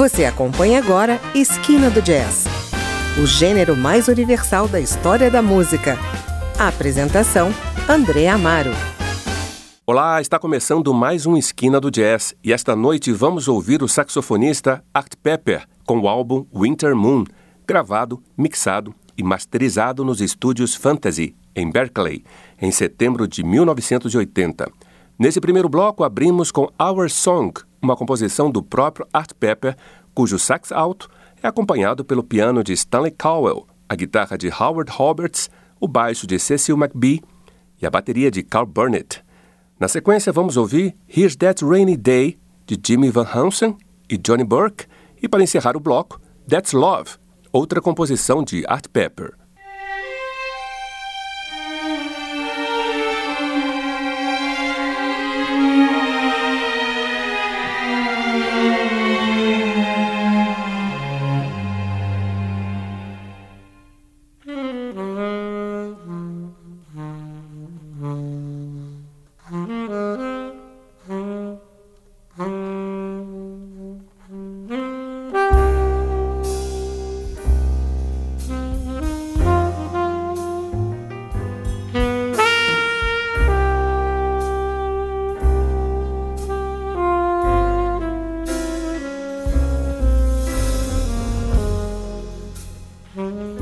Você acompanha agora Esquina do Jazz, o gênero mais universal da história da música. A apresentação: André Amaro. Olá, está começando mais um Esquina do Jazz e esta noite vamos ouvir o saxofonista Art Pepper com o álbum Winter Moon, gravado, mixado e masterizado nos estúdios Fantasy, em Berkeley, em setembro de 1980. Nesse primeiro bloco, abrimos com Our Song, uma composição do próprio Art Pepper, cujo sax alto é acompanhado pelo piano de Stanley Cowell, a guitarra de Howard Roberts, o baixo de Cecil McBee e a bateria de Carl Burnett. Na sequência, vamos ouvir Here's That Rainy Day, de Jimmy Van Heusen e Johnny Burke, e para encerrar o bloco, That's Love, outra composição de Art Pepper. Mm-hmm.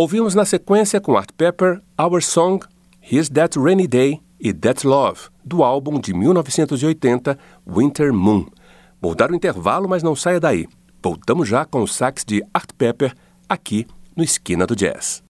Ouvimos na sequência com Art Pepper, Our Song, Here's That Rainy Day e That Love, do álbum de 1980, Winter Moon. Vou dar um intervalo, mas não saia daí. Voltamos já com o sax de Art Pepper aqui no Esquina do Jazz.